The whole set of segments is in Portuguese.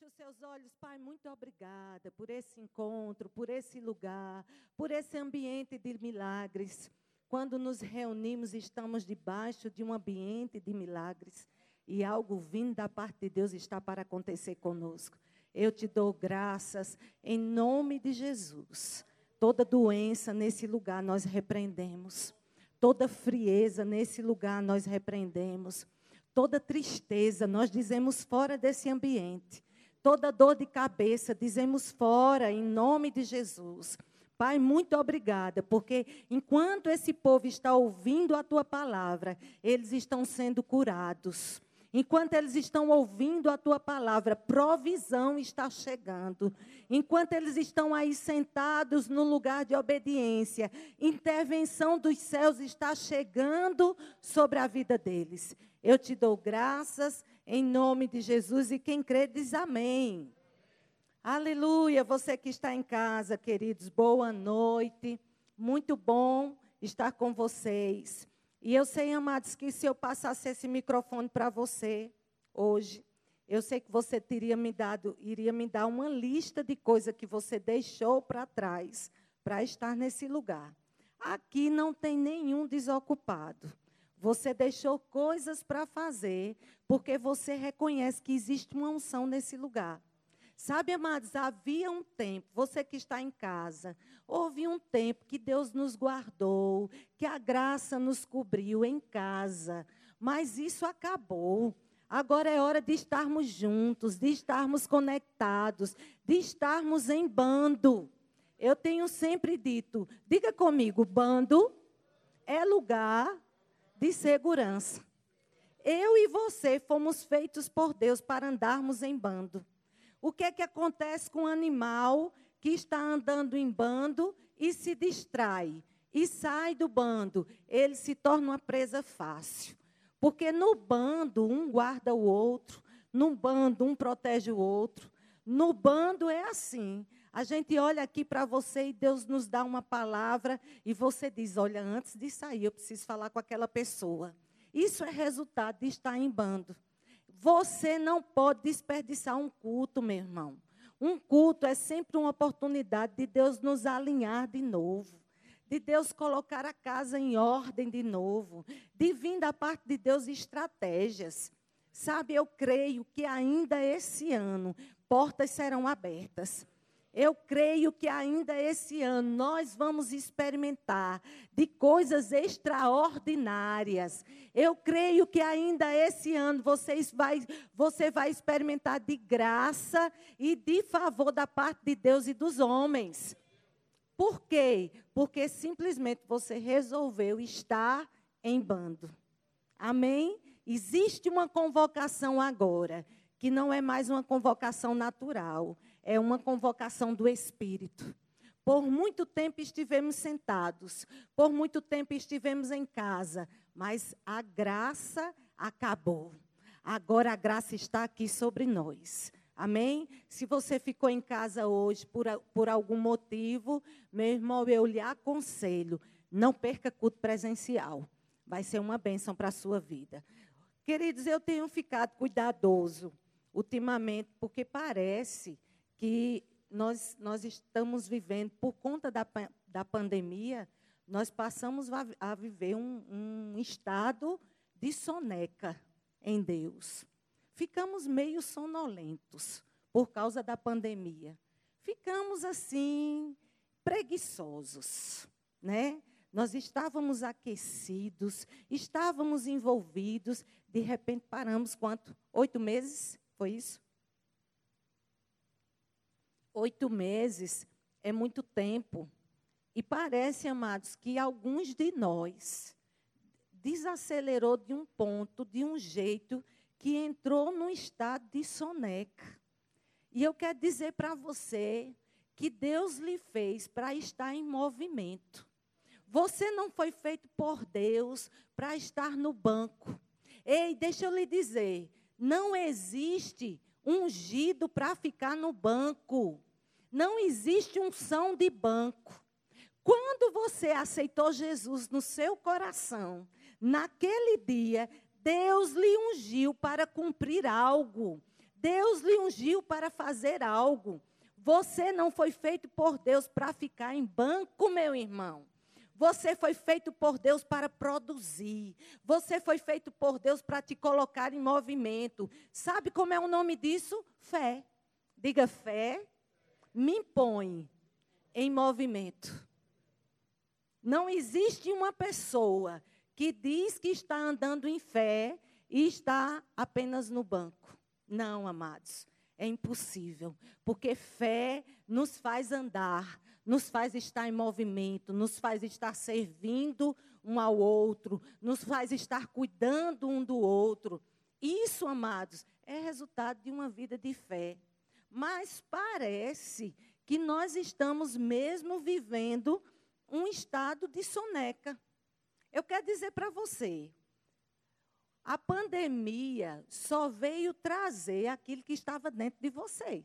Feche os seus olhos, Pai. Muito obrigada por esse encontro, por esse lugar, por esse ambiente de milagres. Quando nos reunimos, estamos debaixo de um ambiente de milagres e algo vindo da parte de Deus está para acontecer conosco. Eu te dou graças em nome de Jesus. Toda doença nesse lugar nós repreendemos. Toda frieza nesse lugar nós repreendemos. Toda tristeza nós dizemos fora desse ambiente. Toda dor de cabeça, dizemos fora, em nome de Jesus. Pai, muito obrigada, porque enquanto esse povo está ouvindo a tua palavra, eles estão sendo curados. Enquanto eles estão ouvindo a tua palavra, provisão está chegando. Enquanto eles estão aí sentados no lugar de obediência, intervenção dos céus está chegando sobre a vida deles. Eu te dou graças em nome de Jesus. E quem crê diz amém. Aleluia. Você que está em casa, queridos, boa noite. Muito bom estar com vocês. E eu sei, amados, que se eu passasse esse microfone para você hoje, eu sei que você teria me dado, iria me dar uma lista de coisas que você deixou para trás para estar nesse lugar. Aqui não tem nenhum desocupado. Você deixou coisas para fazer, porque você reconhece que existe uma unção nesse lugar. Sabe, amados, havia um tempo, você que está em casa, houve um tempo que Deus nos guardou, que a graça nos cobriu em casa, mas isso acabou. Agora é hora de estarmos juntos, de estarmos conectados, de estarmos em bando. Eu tenho sempre dito, diga comigo, bando é lugar de segurança. Eu e você fomos feitos por Deus para andarmos em bando. O que é que acontece com um animal que está andando em bando e se distrai e sai do bando? Ele se torna uma presa fácil. Porque no bando um guarda o outro, no bando um protege o outro. No bando é assim. A gente olha aqui para você e Deus nos dá uma palavra e você diz: Olha, antes de sair, eu preciso falar com aquela pessoa. Isso é resultado de estar em bando. Você não pode desperdiçar um culto, meu irmão. Um culto é sempre uma oportunidade de Deus nos alinhar de novo, de Deus colocar a casa em ordem de novo, de vir da parte de Deus estratégias. Sabe, eu creio que ainda esse ano portas serão abertas. Eu creio que ainda esse ano nós vamos experimentar de coisas extraordinárias. Eu creio que ainda esse ano vocês vai, você vai experimentar de graça e de favor da parte de Deus e dos homens. Por quê? Porque simplesmente você resolveu estar em bando. Amém? Existe uma convocação agora, que não é mais uma convocação natural é uma convocação do Espírito. Por muito tempo estivemos sentados, por muito tempo estivemos em casa, mas a graça acabou. Agora a graça está aqui sobre nós. Amém? Se você ficou em casa hoje por, por algum motivo, meu irmão, eu lhe aconselho, não perca culto presencial. Vai ser uma bênção para a sua vida. Queridos, eu tenho ficado cuidadoso ultimamente, porque parece que nós, nós estamos vivendo, por conta da, da pandemia, nós passamos a, a viver um, um estado de soneca em Deus. Ficamos meio sonolentos por causa da pandemia. Ficamos assim, preguiçosos, né? Nós estávamos aquecidos, estávamos envolvidos, de repente paramos quanto? Oito meses? Foi isso? Oito meses é muito tempo. E parece, amados, que alguns de nós desacelerou de um ponto, de um jeito, que entrou num estado de soneca. E eu quero dizer para você que Deus lhe fez para estar em movimento. Você não foi feito por Deus para estar no banco. Ei, deixa eu lhe dizer, não existe ungido para ficar no banco. Não existe unção de banco. Quando você aceitou Jesus no seu coração, naquele dia, Deus lhe ungiu para cumprir algo. Deus lhe ungiu para fazer algo. Você não foi feito por Deus para ficar em banco, meu irmão. Você foi feito por Deus para produzir. Você foi feito por Deus para te colocar em movimento. Sabe como é o nome disso? Fé. Diga fé, me impõe em movimento. Não existe uma pessoa que diz que está andando em fé e está apenas no banco. Não, amados, é impossível, porque fé nos faz andar, nos faz estar em movimento, nos faz estar servindo um ao outro, nos faz estar cuidando um do outro. Isso, amados, é resultado de uma vida de fé. Mas parece que nós estamos mesmo vivendo um estado de soneca. Eu quero dizer para você, a pandemia só veio trazer aquilo que estava dentro de você.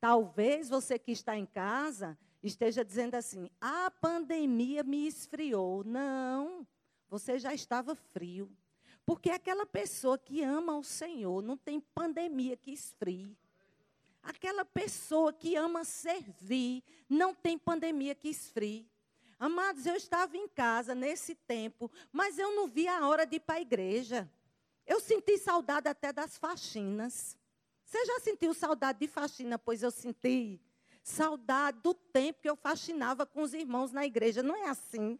Talvez você que está em casa esteja dizendo assim: a pandemia me esfriou. Não, você já estava frio. Porque aquela pessoa que ama o Senhor não tem pandemia que esfrie. Aquela pessoa que ama servir não tem pandemia que esfrie. Amados, eu estava em casa nesse tempo, mas eu não vi a hora de ir para a igreja. Eu senti saudade até das faxinas. Você já sentiu saudade de faxina? Pois eu senti saudade do tempo que eu faxinava com os irmãos na igreja. Não é assim?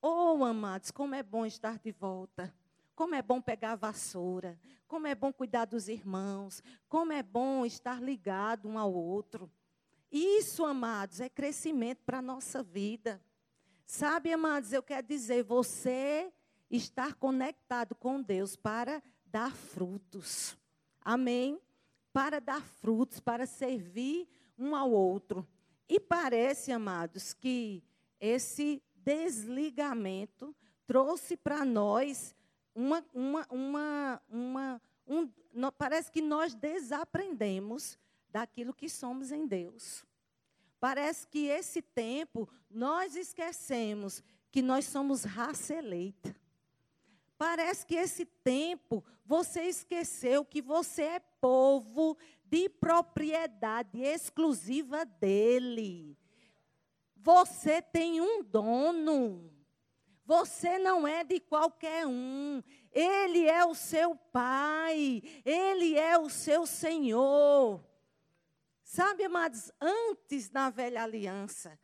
Oh, amados, como é bom estar de volta. Como é bom pegar a vassoura. Como é bom cuidar dos irmãos. Como é bom estar ligado um ao outro. Isso, amados, é crescimento para a nossa vida. Sabe, amados, eu quero dizer, você estar conectado com Deus para dar frutos. Amém? Para dar frutos, para servir um ao outro. E parece, amados, que esse desligamento trouxe para nós uma, uma, uma, uma um, parece que nós desaprendemos daquilo que somos em Deus. Parece que esse tempo nós esquecemos que nós somos raça eleita. Parece que esse tempo você esqueceu que você é povo de propriedade exclusiva dele. Você tem um dono. Você não é de qualquer um. Ele é o seu pai. Ele é o seu Senhor. Sabe, amados, antes na velha aliança,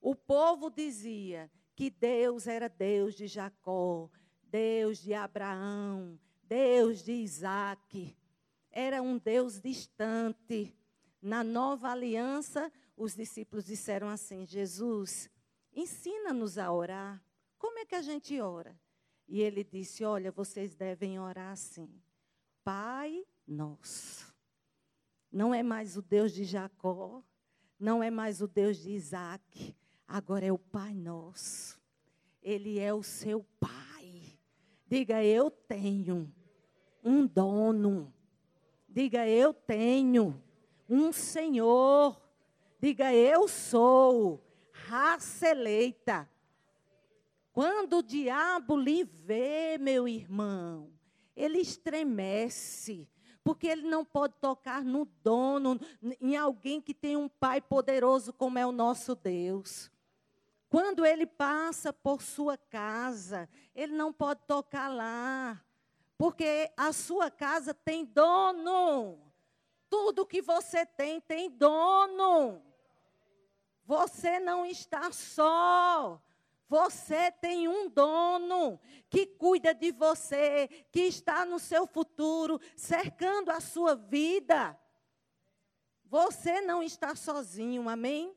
o povo dizia que Deus era Deus de Jacó, Deus de Abraão, Deus de Isaac. Era um Deus distante. Na nova aliança, os discípulos disseram assim: Jesus, ensina-nos a orar. Como é que a gente ora? E ele disse: Olha, vocês devem orar assim. Pai nosso. Não é mais o Deus de Jacó, não é mais o Deus de Isaac, agora é o Pai nosso. Ele é o seu Pai. Diga, eu tenho um dono. Diga, eu tenho um Senhor. Diga, eu sou raça eleita. Quando o diabo lhe vê, meu irmão, ele estremece porque ele não pode tocar no dono, em alguém que tem um pai poderoso como é o nosso Deus. Quando ele passa por sua casa, ele não pode tocar lá, porque a sua casa tem dono. Tudo que você tem tem dono. Você não está só. Você tem um dono que cuida de você, que está no seu futuro, cercando a sua vida. Você não está sozinho, amém?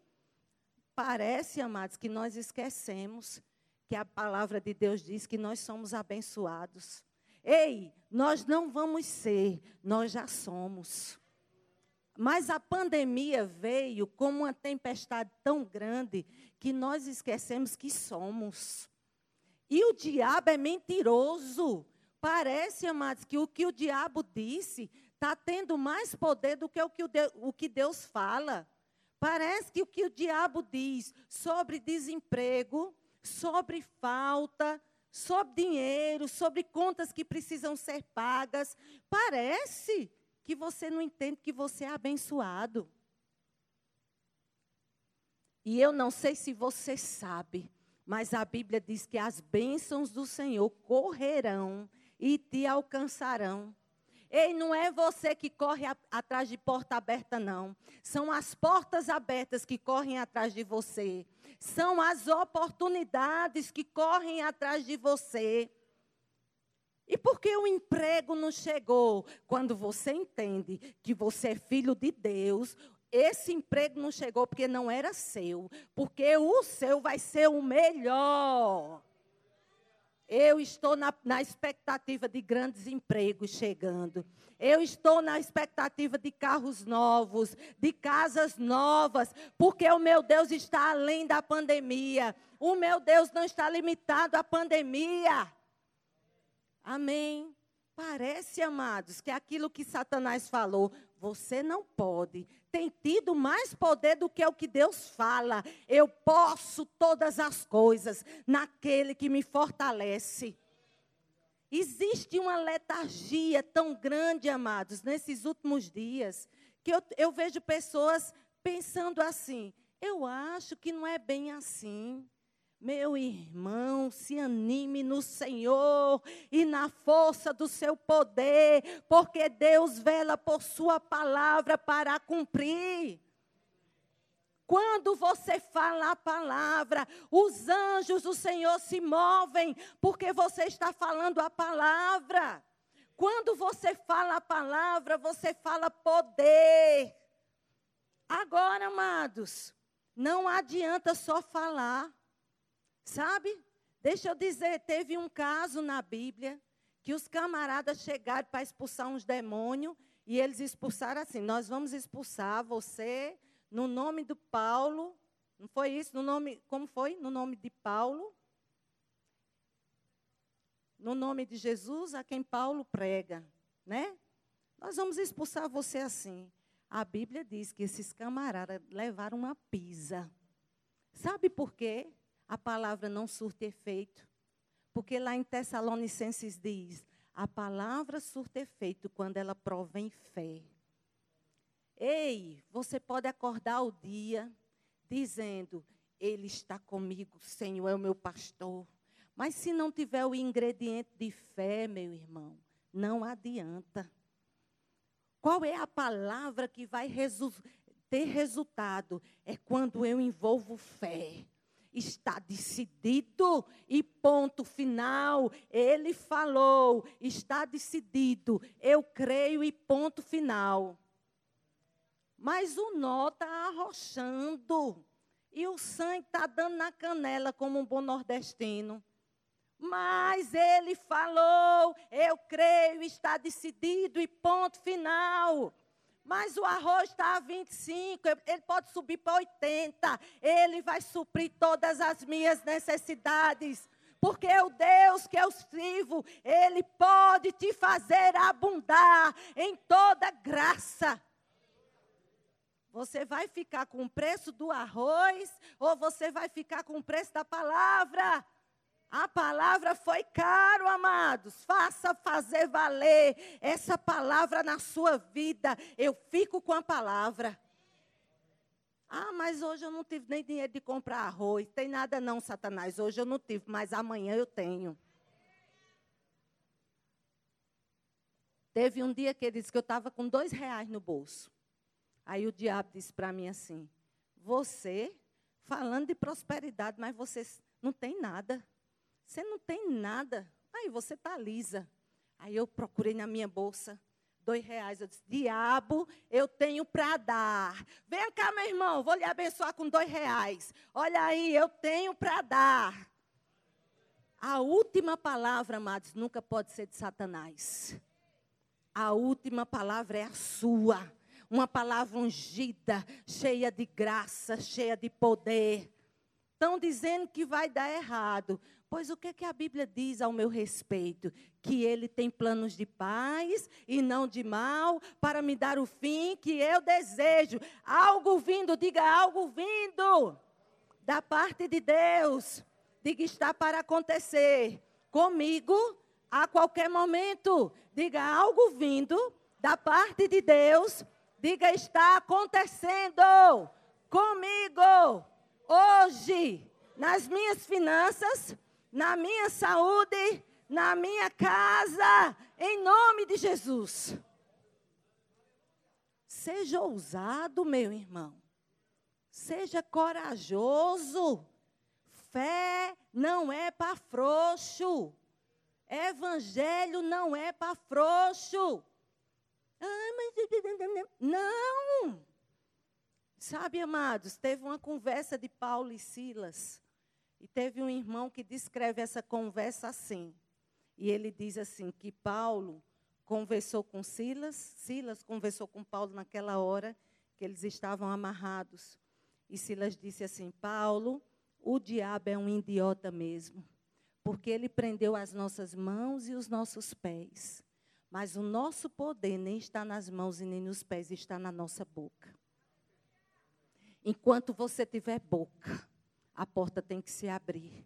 Parece, amados, que nós esquecemos que a palavra de Deus diz que nós somos abençoados. Ei, nós não vamos ser, nós já somos. Mas a pandemia veio como uma tempestade tão grande que nós esquecemos que somos. E o diabo é mentiroso. Parece, amados, que o que o diabo disse está tendo mais poder do que o que, o que Deus fala. Parece que o que o diabo diz sobre desemprego, sobre falta, sobre dinheiro, sobre contas que precisam ser pagas, parece que você não entende que você é abençoado. E eu não sei se você sabe, mas a Bíblia diz que as bênçãos do Senhor correrão e te alcançarão. Ei, não é você que corre a, atrás de porta aberta, não. São as portas abertas que correm atrás de você. São as oportunidades que correm atrás de você. E por que o emprego não chegou? Quando você entende que você é filho de Deus, esse emprego não chegou porque não era seu, porque o seu vai ser o melhor. Eu estou na, na, expectativa de grandes empregos chegando. Eu estou na expectativa de carros novos, de casas novas, porque o meu Deus está além da pandemia. O meu Deus não está limitado à pandemia. Amém. Parece, amados, que aquilo que Satanás falou, você não pode. Tem tido mais poder do que o que Deus fala. Eu posso todas as coisas naquele que me fortalece. Existe uma letargia tão grande, amados, nesses últimos dias, que eu, eu vejo pessoas pensando assim: eu acho que não é bem assim. Meu irmão, se anime no Senhor e na força do seu poder, porque Deus vela por sua palavra para cumprir. Quando você fala a palavra, os anjos do Senhor se movem, porque você está falando a palavra. Quando você fala a palavra, você fala poder. Agora, amados, não adianta só falar. Sabe? Deixa eu dizer, teve um caso na Bíblia que os camaradas chegaram para expulsar uns demônios e eles expulsaram assim: nós vamos expulsar você no nome do Paulo. Não foi isso? No nome, como foi? No nome de Paulo. No nome de Jesus, a quem Paulo prega, né? Nós vamos expulsar você assim. A Bíblia diz que esses camaradas levaram uma pisa. Sabe por quê? A palavra não surte efeito. Porque lá em Tessalonicenses diz: a palavra surte efeito quando ela provém fé. Ei, você pode acordar o dia dizendo: Ele está comigo, Senhor é o meu pastor. Mas se não tiver o ingrediente de fé, meu irmão, não adianta. Qual é a palavra que vai resu ter resultado? É quando eu envolvo fé está decidido e ponto final. Ele falou, está decidido. Eu creio e ponto final. Mas o nó está arrochando. E o sangue está dando na canela, como um bom nordestino. Mas ele falou, eu creio, está decidido e ponto final. Mas o arroz está a 25, ele pode subir para 80. Ele vai suprir todas as minhas necessidades. Porque o Deus que eu sirvo, Ele pode te fazer abundar em toda graça. Você vai ficar com o preço do arroz ou você vai ficar com o preço da palavra? A palavra foi caro, amados. Faça fazer valer essa palavra na sua vida. Eu fico com a palavra. Ah, mas hoje eu não tive nem dinheiro de comprar arroz. Tem nada não, Satanás. Hoje eu não tive, mas amanhã eu tenho. Teve um dia que ele disse que eu estava com dois reais no bolso. Aí o diabo disse para mim assim: Você, falando de prosperidade, mas você não tem nada. Você não tem nada. Aí você está lisa. Aí eu procurei na minha bolsa dois reais. Eu disse, diabo, eu tenho para dar. Vem cá, meu irmão, vou lhe abençoar com dois reais. Olha aí, eu tenho para dar. A última palavra, amados, nunca pode ser de Satanás. A última palavra é a sua. Uma palavra ungida, cheia de graça, cheia de poder. Estão dizendo que vai dar errado. Pois o que, é que a Bíblia diz ao meu respeito? Que ele tem planos de paz e não de mal, para me dar o fim que eu desejo. Algo vindo, diga algo vindo, da parte de Deus. Diga está para acontecer comigo a qualquer momento. Diga algo vindo da parte de Deus. Diga, está acontecendo comigo hoje, nas minhas finanças, na minha saúde, na minha casa, em nome de Jesus. Seja ousado, meu irmão. Seja corajoso. Fé não é para frouxo. Evangelho não é para frouxo. Ah, mas. Não! Sabe, amados, teve uma conversa de Paulo e Silas. E teve um irmão que descreve essa conversa assim. E ele diz assim: que Paulo conversou com Silas, Silas conversou com Paulo naquela hora que eles estavam amarrados. E Silas disse assim: Paulo, o diabo é um idiota mesmo, porque ele prendeu as nossas mãos e os nossos pés. Mas o nosso poder nem está nas mãos e nem nos pés, está na nossa boca. Enquanto você tiver boca, a porta tem que se abrir.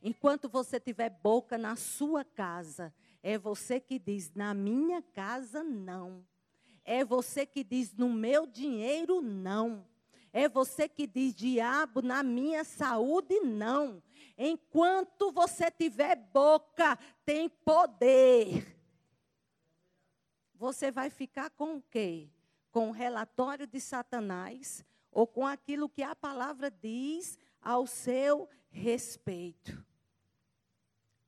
Enquanto você tiver boca na sua casa, é você que diz: na minha casa, não. É você que diz: no meu dinheiro, não. É você que diz: diabo, na minha saúde, não. Enquanto você tiver boca, tem poder. Você vai ficar com o quê? Com o relatório de Satanás ou com aquilo que a palavra diz ao seu respeito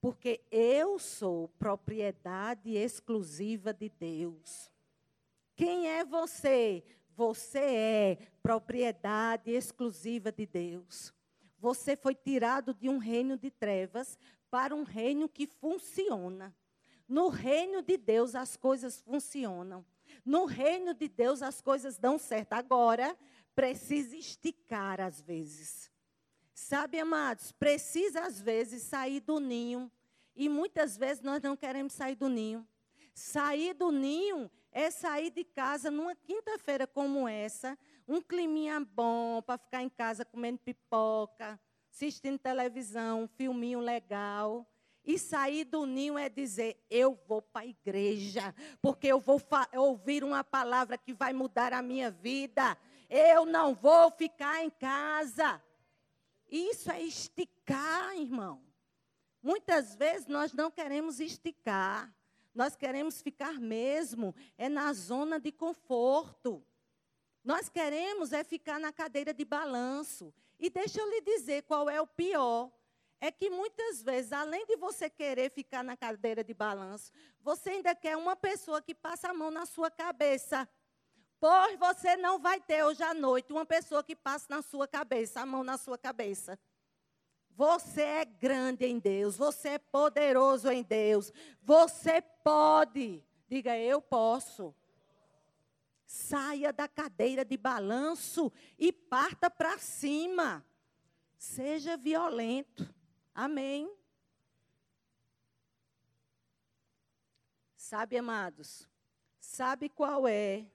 porque eu sou propriedade exclusiva de Deus. Quem é você? Você é propriedade exclusiva de Deus. Você foi tirado de um reino de trevas para um reino que funciona. No reino de Deus as coisas funcionam. No reino de Deus as coisas dão certo. Agora, precisa esticar às vezes. Sabe, amados, precisa às vezes sair do ninho. E muitas vezes nós não queremos sair do ninho. Sair do ninho é sair de casa numa quinta-feira como essa, um climinha bom para ficar em casa comendo pipoca, assistindo televisão, um filminho legal. E sair do ninho é dizer: eu vou para a igreja, porque eu vou ouvir uma palavra que vai mudar a minha vida. Eu não vou ficar em casa. Isso é esticar, irmão. Muitas vezes nós não queremos esticar. Nós queremos ficar mesmo é na zona de conforto. Nós queremos é ficar na cadeira de balanço. E deixa eu lhe dizer qual é o pior. É que muitas vezes, além de você querer ficar na cadeira de balanço, você ainda quer uma pessoa que passa a mão na sua cabeça. Pois você não vai ter hoje à noite uma pessoa que passe na sua cabeça, a mão na sua cabeça. Você é grande em Deus, você é poderoso em Deus, você pode. Diga, eu posso. Saia da cadeira de balanço e parta para cima. Seja violento. Amém. Sabe, amados, sabe qual é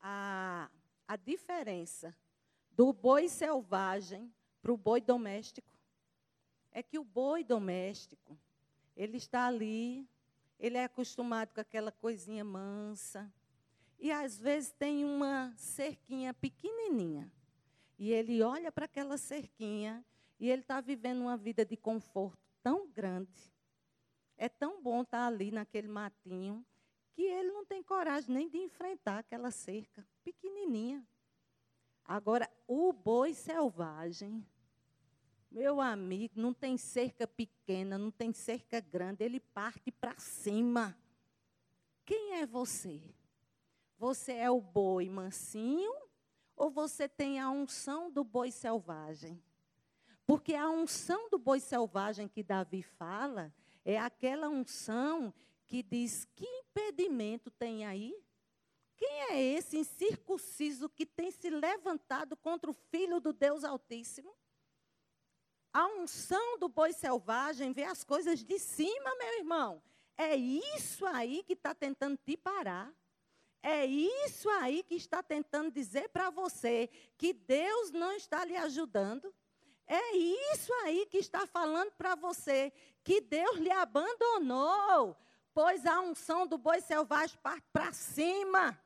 a, a diferença do boi selvagem para o boi doméstico. É que o boi doméstico, ele está ali, ele é acostumado com aquela coisinha mansa. E às vezes tem uma cerquinha pequenininha. E ele olha para aquela cerquinha e ele está vivendo uma vida de conforto tão grande. É tão bom estar tá ali naquele matinho que ele não tem coragem nem de enfrentar aquela cerca pequenininha. Agora, o boi selvagem, meu amigo, não tem cerca pequena, não tem cerca grande, ele parte para cima. Quem é você? Você é o boi mansinho ou você tem a unção do boi selvagem? Porque a unção do boi selvagem que Davi fala é aquela unção que diz: que impedimento tem aí? Quem é esse incircunciso que tem se levantado contra o filho do Deus Altíssimo? A unção do boi selvagem vê as coisas de cima, meu irmão. É isso aí que está tentando te parar. É isso aí que está tentando dizer para você que Deus não está lhe ajudando. É isso aí que está falando para você que Deus lhe abandonou pois a unção do boi selvagem parte para cima.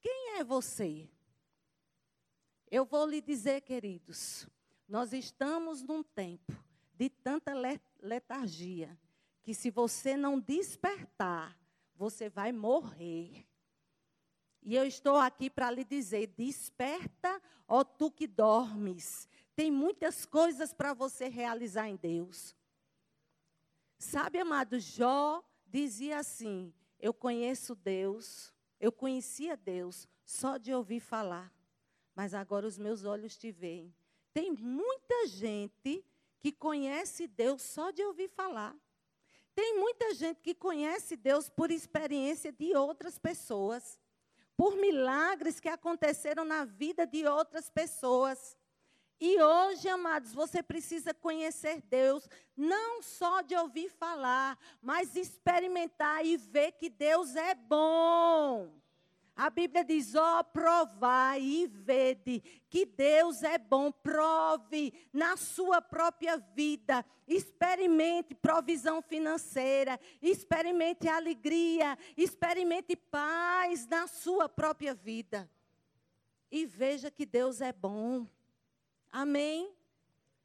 Quem é você? Eu vou lhe dizer, queridos, nós estamos num tempo de tanta letargia que se você não despertar, você vai morrer. E eu estou aqui para lhe dizer: desperta, ó tu que dormes. Tem muitas coisas para você realizar em Deus. Sabe, amado, Jó dizia assim: Eu conheço Deus, eu conhecia Deus só de ouvir falar, mas agora os meus olhos te veem. Tem muita gente que conhece Deus só de ouvir falar. Tem muita gente que conhece Deus por experiência de outras pessoas, por milagres que aconteceram na vida de outras pessoas. E hoje, amados, você precisa conhecer Deus, não só de ouvir falar, mas experimentar e ver que Deus é bom. A Bíblia diz: ó, oh, provai e vede que Deus é bom. Prove na sua própria vida. Experimente provisão financeira. Experimente alegria. Experimente paz na sua própria vida. E veja que Deus é bom. Amém?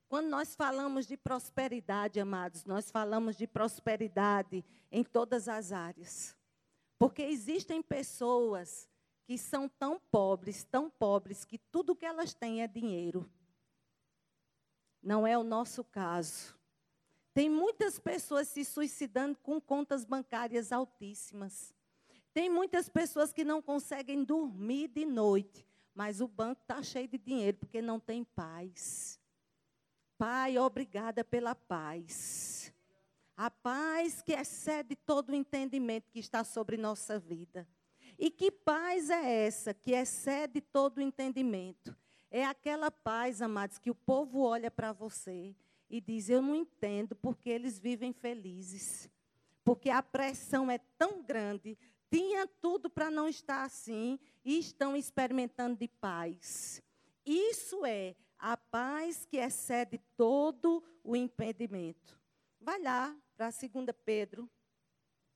Quando nós falamos de prosperidade, amados, nós falamos de prosperidade em todas as áreas. Porque existem pessoas que são tão pobres, tão pobres, que tudo que elas têm é dinheiro. Não é o nosso caso. Tem muitas pessoas se suicidando com contas bancárias altíssimas. Tem muitas pessoas que não conseguem dormir de noite, mas o banco está cheio de dinheiro porque não tem paz. Pai, obrigada pela paz. A paz que excede todo o entendimento que está sobre nossa vida. E que paz é essa que excede todo o entendimento? É aquela paz, amados, que o povo olha para você e diz: Eu não entendo porque eles vivem felizes. Porque a pressão é tão grande, tinha tudo para não estar assim e estão experimentando de paz. Isso é a paz que excede todo o impedimento. Vai lá para 2 Pedro.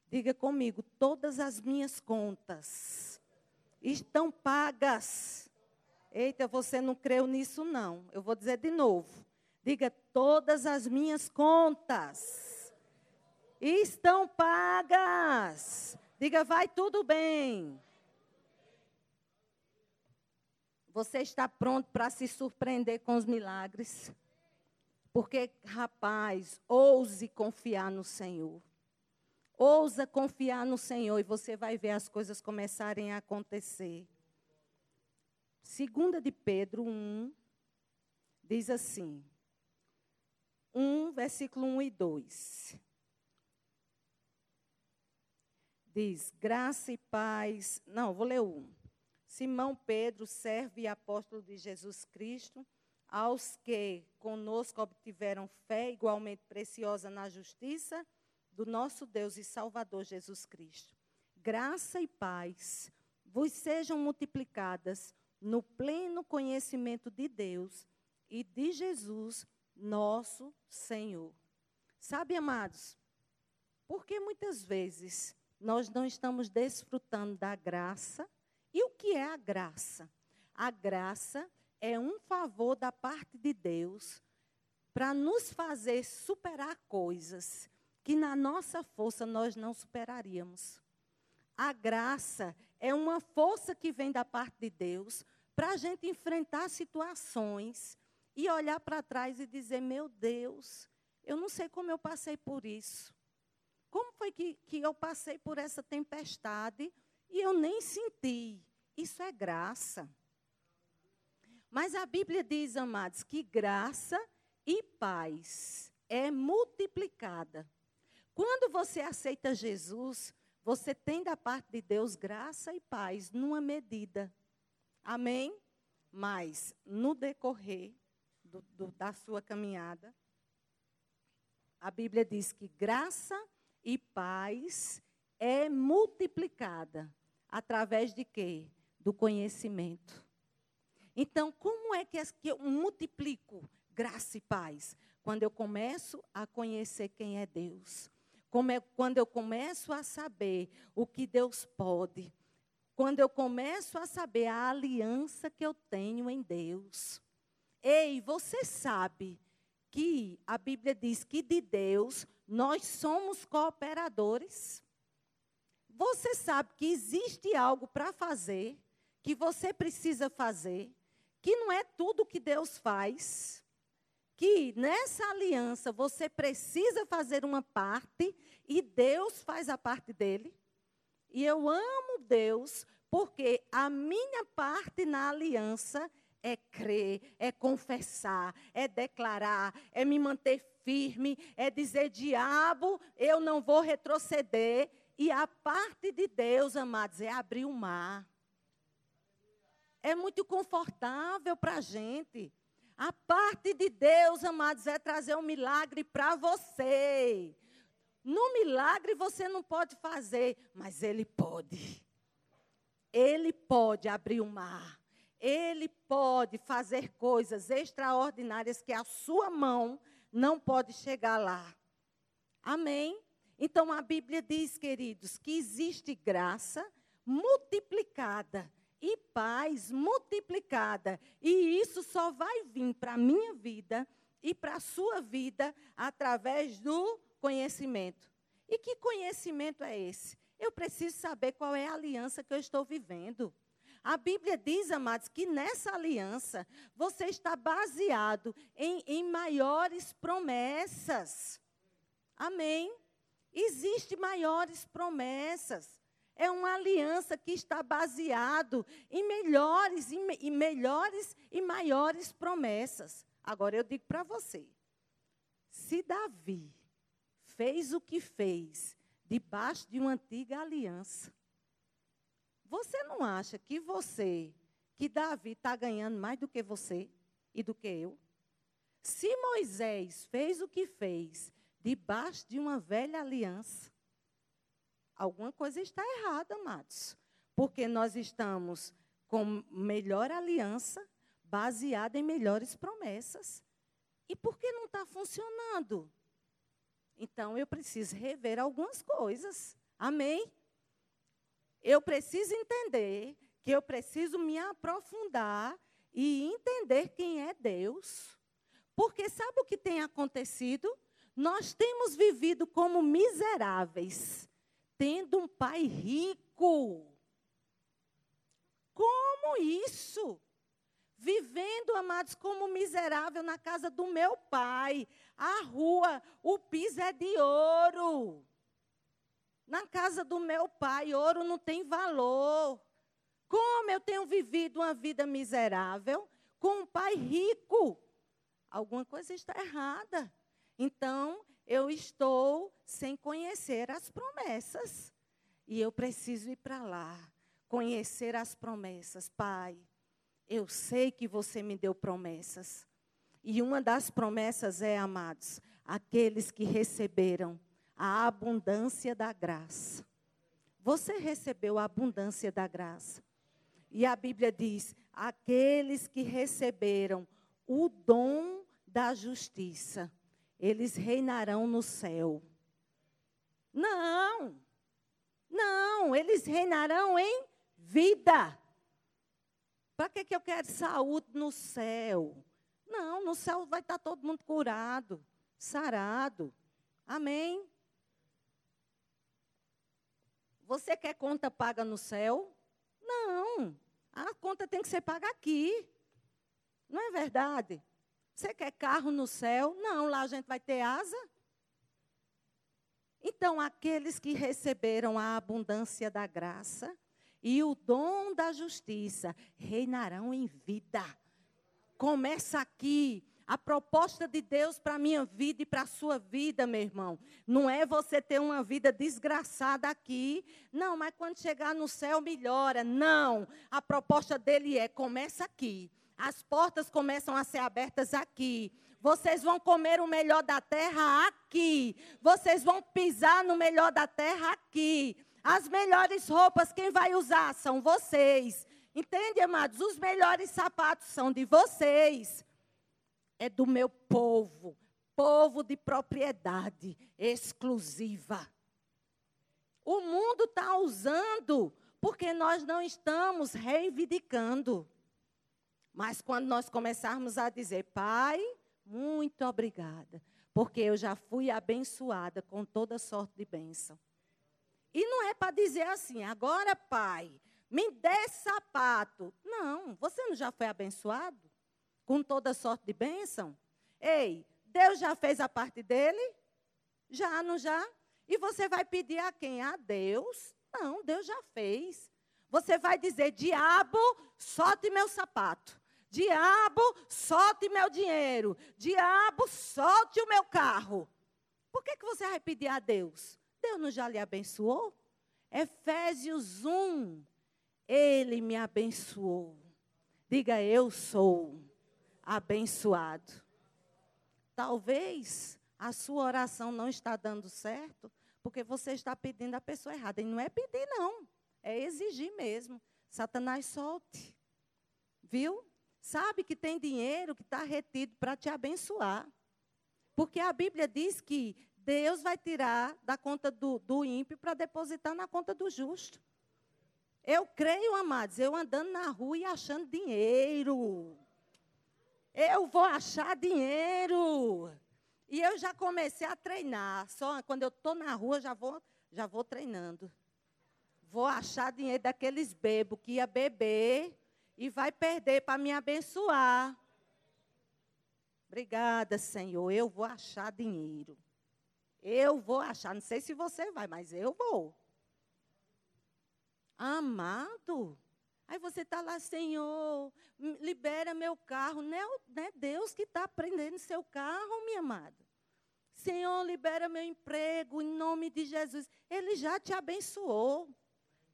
Diga comigo, todas as minhas contas estão pagas. Eita, você não creu nisso não. Eu vou dizer de novo. Diga, todas as minhas contas estão pagas. Diga, vai tudo bem. Você está pronto para se surpreender com os milagres? Porque, rapaz, ouse confiar no Senhor. Ousa confiar no Senhor e você vai ver as coisas começarem a acontecer. Segunda de Pedro 1 diz assim: 1, versículo 1 e 2. Diz: Graça e paz. Não, vou ler um. Simão Pedro, servo e apóstolo de Jesus Cristo, aos que conosco obtiveram fé igualmente preciosa na justiça do nosso Deus e Salvador Jesus Cristo. Graça e paz vos sejam multiplicadas no pleno conhecimento de Deus e de Jesus, nosso Senhor. Sabe, amados, porque muitas vezes nós não estamos desfrutando da graça. E o que é a graça? A graça é um favor da parte de Deus para nos fazer superar coisas que na nossa força nós não superaríamos. A graça é uma força que vem da parte de Deus para a gente enfrentar situações e olhar para trás e dizer: meu Deus, eu não sei como eu passei por isso. Como foi que, que eu passei por essa tempestade e eu nem senti? Isso é graça. Mas a Bíblia diz, amados, que graça e paz é multiplicada. Quando você aceita Jesus, você tem da parte de Deus graça e paz numa medida. Amém? Mas no decorrer do, do, da sua caminhada, a Bíblia diz que graça e paz é multiplicada através de quê? Do conhecimento. Então, como é que eu multiplico graça e paz? Quando eu começo a conhecer quem é Deus. quando eu começo a saber o que Deus pode, quando eu começo a saber a aliança que eu tenho em Deus. Ei, você sabe que a Bíblia diz que de Deus nós somos cooperadores? Você sabe que existe algo para fazer, que você precisa fazer, que não é tudo que Deus faz, que nessa aliança você precisa fazer uma parte e Deus faz a parte dele. E eu amo Deus porque a minha parte na aliança é crer, é confessar, é declarar, é me manter firme, é dizer: diabo, eu não vou retroceder. E a parte de Deus, amados, é abrir o mar. É muito confortável para a gente. A parte de Deus, amados, é trazer um milagre para você. No milagre você não pode fazer, mas Ele pode. Ele pode abrir o mar. Ele pode fazer coisas extraordinárias que a sua mão não pode chegar lá. Amém? Então a Bíblia diz, queridos, que existe graça multiplicada e paz multiplicada. E isso só vai vir para a minha vida e para a sua vida através do conhecimento. E que conhecimento é esse? Eu preciso saber qual é a aliança que eu estou vivendo. A Bíblia diz, amados, que nessa aliança você está baseado em, em maiores promessas. Amém? Existem maiores promessas. É uma aliança que está baseado em melhores, em melhores e maiores promessas. Agora eu digo para você, se Davi fez o que fez debaixo de uma antiga aliança, você não acha que você, que Davi está ganhando mais do que você e do que eu? Se Moisés fez o que fez debaixo de uma velha aliança, alguma coisa está errada, amados. Porque nós estamos com melhor aliança, baseada em melhores promessas. E por que não está funcionando? Então eu preciso rever algumas coisas. Amém? Eu preciso entender que eu preciso me aprofundar e entender quem é Deus. Porque sabe o que tem acontecido? Nós temos vivido como miseráveis, tendo um pai rico. Como isso? Vivendo, amados, como miserável na casa do meu pai. A rua, o piso é de ouro. Na casa do meu pai, ouro não tem valor. Como eu tenho vivido uma vida miserável com um pai rico? Alguma coisa está errada. Então, eu estou sem conhecer as promessas. E eu preciso ir para lá, conhecer as promessas. Pai, eu sei que você me deu promessas. E uma das promessas é, amados, aqueles que receberam a abundância da graça. Você recebeu a abundância da graça. E a Bíblia diz: aqueles que receberam o dom da justiça, eles reinarão no céu. Não, não, eles reinarão em vida. Para que, que eu quero saúde no céu? Não, no céu vai estar todo mundo curado, sarado. Amém? Você quer conta paga no céu? Não. A conta tem que ser paga aqui. Não é verdade? Você quer carro no céu? Não, lá a gente vai ter asa. Então, aqueles que receberam a abundância da graça e o dom da justiça reinarão em vida. Começa aqui. A proposta de Deus para a minha vida e para a sua vida, meu irmão, não é você ter uma vida desgraçada aqui. Não, mas quando chegar no céu melhora. Não. A proposta dele é: começa aqui. As portas começam a ser abertas aqui. Vocês vão comer o melhor da terra aqui. Vocês vão pisar no melhor da terra aqui. As melhores roupas, quem vai usar são vocês. Entende, amados? Os melhores sapatos são de vocês é do meu povo. povo de propriedade exclusiva. O mundo está usando porque nós não estamos reivindicando. Mas quando nós começarmos a dizer, Pai, muito obrigada, porque eu já fui abençoada com toda sorte de bênção. E não é para dizer assim, agora, Pai, me dê sapato. Não, você não já foi abençoado com toda sorte de bênção? Ei, Deus já fez a parte dele? Já, não já? E você vai pedir a quem? A Deus? Não, Deus já fez. Você vai dizer: diabo, solte meu sapato. Diabo, solte meu dinheiro. Diabo, solte o meu carro. Por que, que você vai pedir a Deus? Deus não já lhe abençoou? Efésios 1. Ele me abençoou. Diga, eu sou abençoado. Talvez a sua oração não está dando certo, porque você está pedindo a pessoa errada. E não é pedir, não. É exigir mesmo. Satanás solte. Viu? Sabe que tem dinheiro que está retido para te abençoar. Porque a Bíblia diz que Deus vai tirar da conta do, do ímpio para depositar na conta do justo. Eu creio, amados, eu andando na rua e achando dinheiro. Eu vou achar dinheiro. E eu já comecei a treinar. Só quando eu estou na rua, já vou, já vou treinando. Vou achar dinheiro daqueles bebos que ia beber e vai perder para me abençoar. Obrigada, Senhor. Eu vou achar dinheiro. Eu vou achar. Não sei se você vai, mas eu vou. Amado. Aí você está lá, Senhor, libera meu carro. Não é, não é Deus que está prendendo seu carro, minha amada. Senhor, libera meu emprego em nome de Jesus. Ele já te abençoou.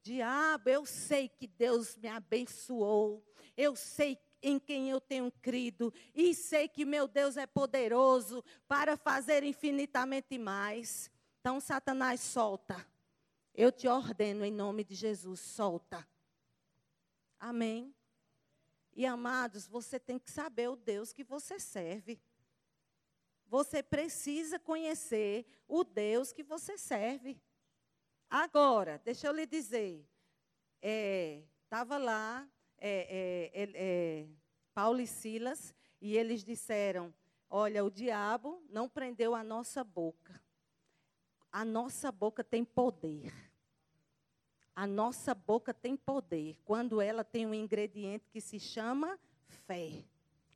Diabo, eu sei que Deus me abençoou. Eu sei em quem eu tenho crido. E sei que meu Deus é poderoso para fazer infinitamente mais. Então, Satanás, solta. Eu te ordeno em nome de Jesus, solta. Amém? E amados, você tem que saber o Deus que você serve. Você precisa conhecer o Deus que você serve. Agora, deixa eu lhe dizer, estava é, lá é, é, é, Paulo e Silas e eles disseram: Olha, o diabo não prendeu a nossa boca. A nossa boca tem poder. A nossa boca tem poder quando ela tem um ingrediente que se chama fé.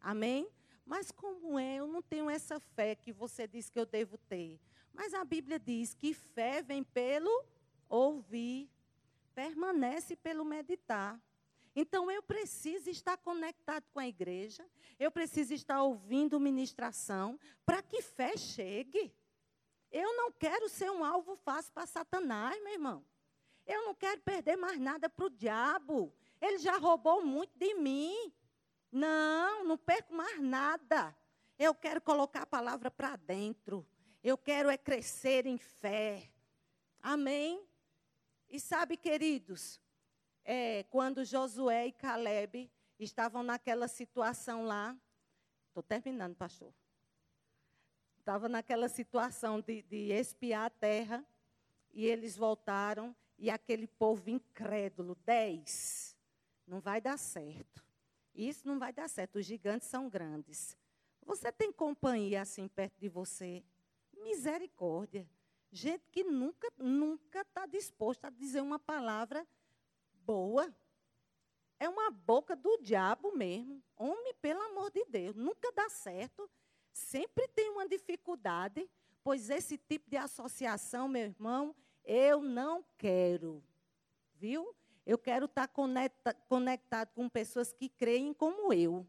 Amém? Mas como é? Eu não tenho essa fé que você diz que eu devo ter. Mas a Bíblia diz que fé vem pelo ouvir, permanece pelo meditar. Então eu preciso estar conectado com a igreja, eu preciso estar ouvindo ministração para que fé chegue. Eu não quero ser um alvo fácil para Satanás, meu irmão. Eu não quero perder mais nada para o diabo. Ele já roubou muito de mim. Não, não perco mais nada. Eu quero colocar a palavra para dentro. Eu quero é crescer em fé. Amém? E sabe, queridos, é, quando Josué e Caleb estavam naquela situação lá, estou terminando, pastor. Estava naquela situação de, de espiar a terra, e eles voltaram e aquele povo incrédulo, dez, não vai dar certo. Isso não vai dar certo. Os gigantes são grandes. Você tem companhia assim perto de você? Misericórdia. Gente que nunca, nunca está disposta a dizer uma palavra boa. É uma boca do diabo mesmo. Homem, pelo amor de Deus, nunca dá certo. Sempre tem uma dificuldade, pois esse tipo de associação, meu irmão, eu não quero. Viu? Eu quero estar conecta, conectado com pessoas que creem como eu.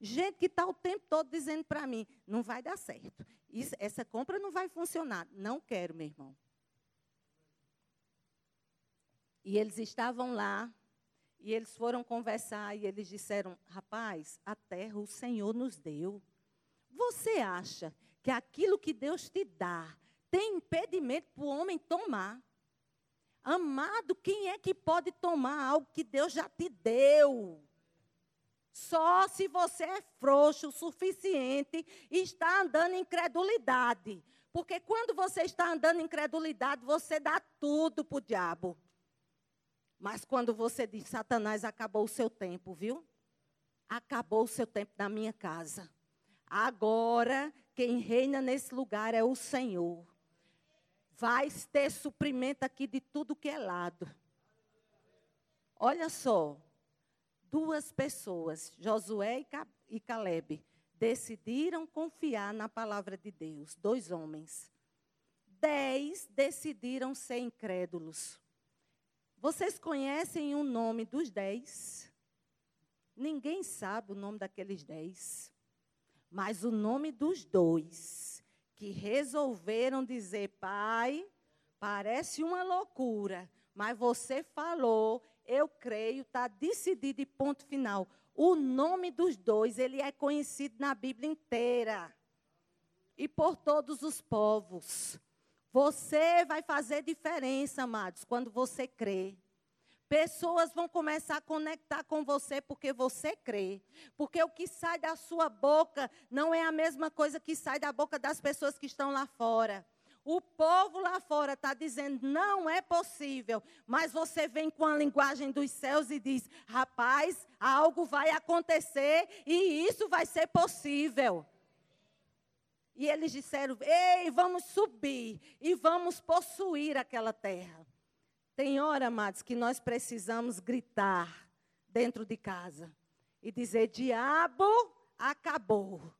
Gente que está o tempo todo dizendo para mim, não vai dar certo. Isso, essa compra não vai funcionar. Não quero, meu irmão. E eles estavam lá, e eles foram conversar, e eles disseram: Rapaz, a terra o Senhor nos deu. Você acha que aquilo que Deus te dá tem impedimento para o homem tomar. Amado, quem é que pode tomar algo que Deus já te deu? Só se você é frouxo o suficiente e está andando em incredulidade. Porque quando você está andando em incredulidade, você dá tudo para o diabo. Mas quando você diz, Satanás, acabou o seu tempo, viu? Acabou o seu tempo na minha casa. Agora, quem reina nesse lugar é o Senhor. Vai ter suprimento aqui de tudo que é lado. Olha só, duas pessoas, Josué e Caleb, decidiram confiar na palavra de Deus. Dois homens. Dez decidiram ser incrédulos. Vocês conhecem o nome dos dez? Ninguém sabe o nome daqueles dez. Mas o nome dos dois que resolveram dizer, pai, parece uma loucura, mas você falou, eu creio, está decidido e ponto final. O nome dos dois, ele é conhecido na Bíblia inteira. E por todos os povos. Você vai fazer diferença, amados, quando você crê. Pessoas vão começar a conectar com você porque você crê. Porque o que sai da sua boca não é a mesma coisa que sai da boca das pessoas que estão lá fora. O povo lá fora está dizendo, não é possível. Mas você vem com a linguagem dos céus e diz, rapaz, algo vai acontecer e isso vai ser possível. E eles disseram, ei, vamos subir e vamos possuir aquela terra. Tem hora, amados, que nós precisamos gritar dentro de casa e dizer: diabo, acabou.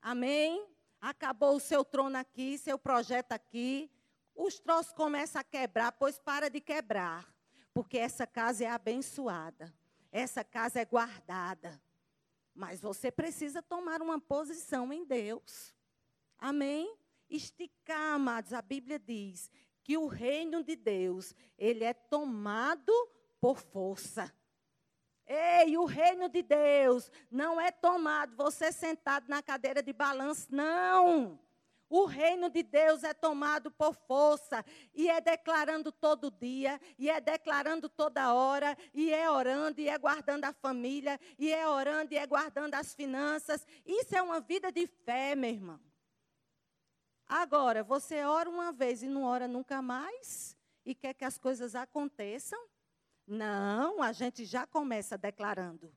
Amém? acabou o seu trono aqui, seu projeto aqui, os troços começam a quebrar, pois para de quebrar, porque essa casa é abençoada, essa casa é guardada. Mas você precisa tomar uma posição em Deus. Amém? Esticar, amados, a Bíblia diz que o reino de Deus, ele é tomado por força. Ei, o reino de Deus não é tomado você sentado na cadeira de balanço, não. O reino de Deus é tomado por força e é declarando todo dia, e é declarando toda hora, e é orando e é guardando a família, e é orando e é guardando as finanças. Isso é uma vida de fé, meu irmão. Agora, você ora uma vez e não ora nunca mais e quer que as coisas aconteçam? Não, a gente já começa declarando.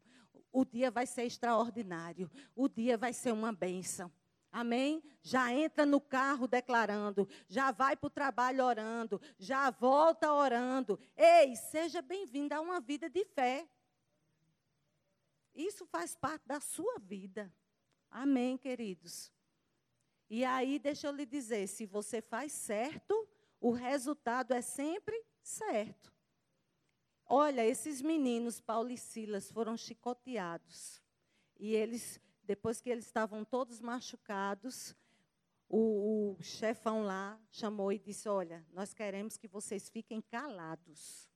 O dia vai ser extraordinário. O dia vai ser uma bênção. Amém? Já entra no carro declarando, já vai para o trabalho orando, já volta orando. Ei, seja bem-vindo a uma vida de fé. Isso faz parte da sua vida. Amém, queridos? E aí, deixa eu lhe dizer: se você faz certo, o resultado é sempre certo. Olha, esses meninos, Paulo e Silas, foram chicoteados. E eles, depois que eles estavam todos machucados, o, o chefão lá chamou e disse: Olha, nós queremos que vocês fiquem calados.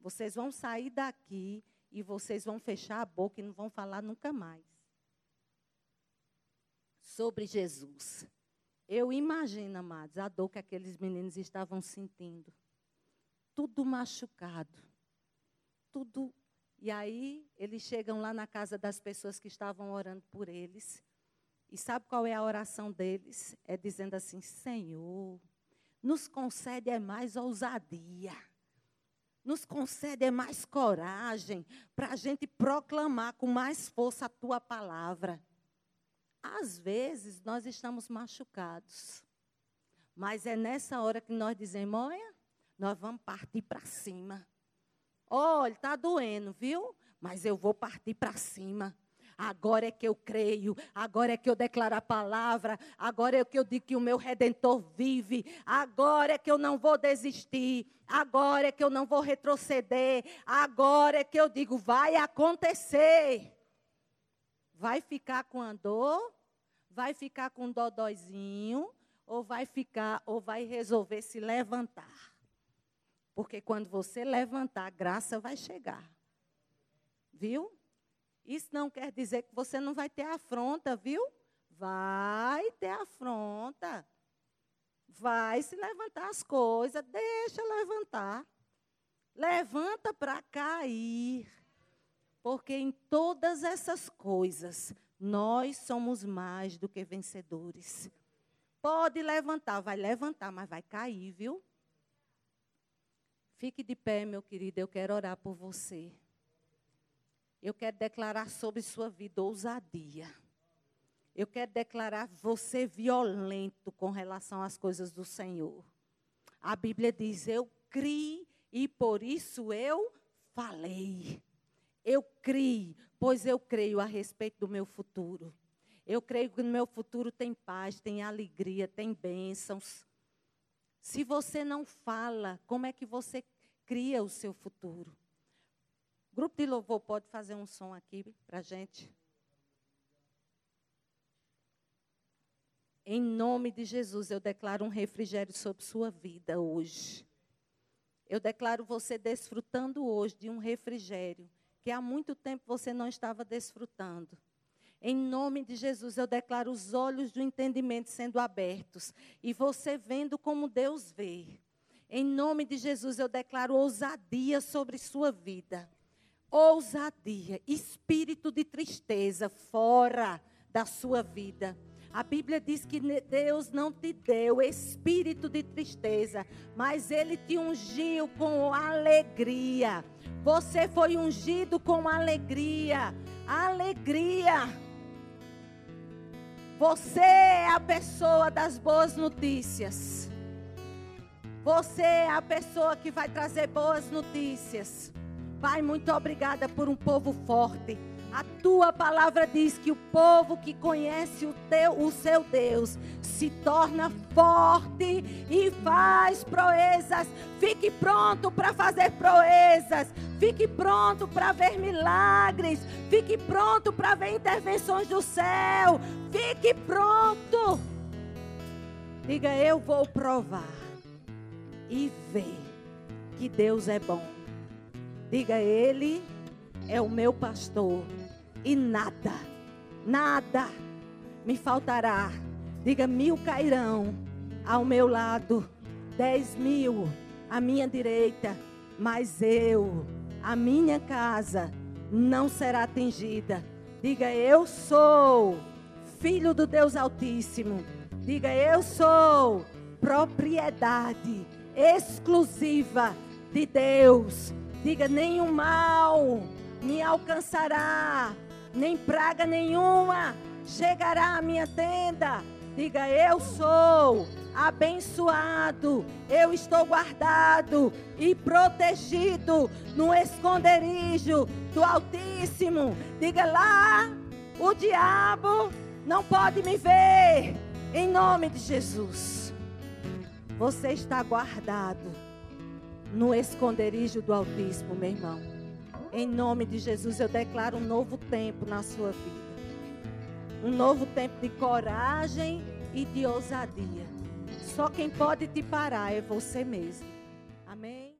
Vocês vão sair daqui e vocês vão fechar a boca e não vão falar nunca mais. Sobre Jesus. Eu imagino, amados, a dor que aqueles meninos estavam sentindo. Tudo machucado tudo. E aí, eles chegam lá na casa das pessoas que estavam orando por eles. E sabe qual é a oração deles? É dizendo assim: Senhor, nos concede é mais ousadia. Nos concede é mais coragem para a gente proclamar com mais força a tua palavra. Às vezes nós estamos machucados, mas é nessa hora que nós dizemos: olha, nós vamos partir para cima. Olha, está doendo, viu? Mas eu vou partir para cima. Agora é que eu creio, agora é que eu declaro a palavra, agora é que eu digo que o meu redentor vive, agora é que eu não vou desistir, agora é que eu não vou retroceder, agora é que eu digo vai acontecer. Vai ficar com a dor? Vai ficar com um dodóizinho? Ou vai ficar, ou vai resolver se levantar? Porque quando você levantar, a graça vai chegar. Viu? Isso não quer dizer que você não vai ter afronta, viu? Vai ter afronta. Vai se levantar as coisas, deixa levantar. Levanta para cair. Porque em todas essas coisas, nós somos mais do que vencedores. Pode levantar, vai levantar, mas vai cair, viu? Fique de pé, meu querido, eu quero orar por você. Eu quero declarar sobre sua vida ousadia. Eu quero declarar você violento com relação às coisas do Senhor. A Bíblia diz: Eu criei e por isso eu falei. Eu criei, pois eu creio a respeito do meu futuro. Eu creio que no meu futuro tem paz, tem alegria, tem bênçãos. Se você não fala, como é que você cria o seu futuro? Grupo de louvor pode fazer um som aqui para gente? Em nome de Jesus, eu declaro um refrigério sobre sua vida hoje. Eu declaro você desfrutando hoje de um refrigério que há muito tempo você não estava desfrutando. Em nome de Jesus, eu declaro os olhos do entendimento sendo abertos e você vendo como Deus vê. Em nome de Jesus, eu declaro ousadia sobre sua vida ousadia, espírito de tristeza fora da sua vida. A Bíblia diz que Deus não te deu espírito de tristeza, mas Ele te ungiu com alegria. Você foi ungido com alegria. Alegria. Você é a pessoa das boas notícias. Você é a pessoa que vai trazer boas notícias. Pai, muito obrigada por um povo forte. A tua palavra diz que o povo que conhece o teu, o seu Deus, se torna forte e faz proezas. Fique pronto para fazer proezas. Fique pronto para ver milagres. Fique pronto para ver intervenções do céu. Fique pronto. Diga, eu vou provar e ver que Deus é bom. Diga, Ele é o meu pastor e nada, nada me faltará. Diga, mil cairão ao meu lado, dez mil à minha direita, mas eu, a minha casa, não será atingida. Diga, eu sou filho do Deus Altíssimo. Diga, eu sou propriedade exclusiva de Deus. Diga: nenhum mal me alcançará, nem praga nenhuma chegará à minha tenda. Diga: eu sou abençoado, eu estou guardado e protegido no esconderijo do Altíssimo. Diga lá, o diabo não pode me ver, em nome de Jesus. Você está guardado no esconderijo do Altíssimo, meu irmão. Em nome de Jesus, eu declaro um novo tempo na sua vida. Um novo tempo de coragem e de ousadia. Só quem pode te parar é você mesmo.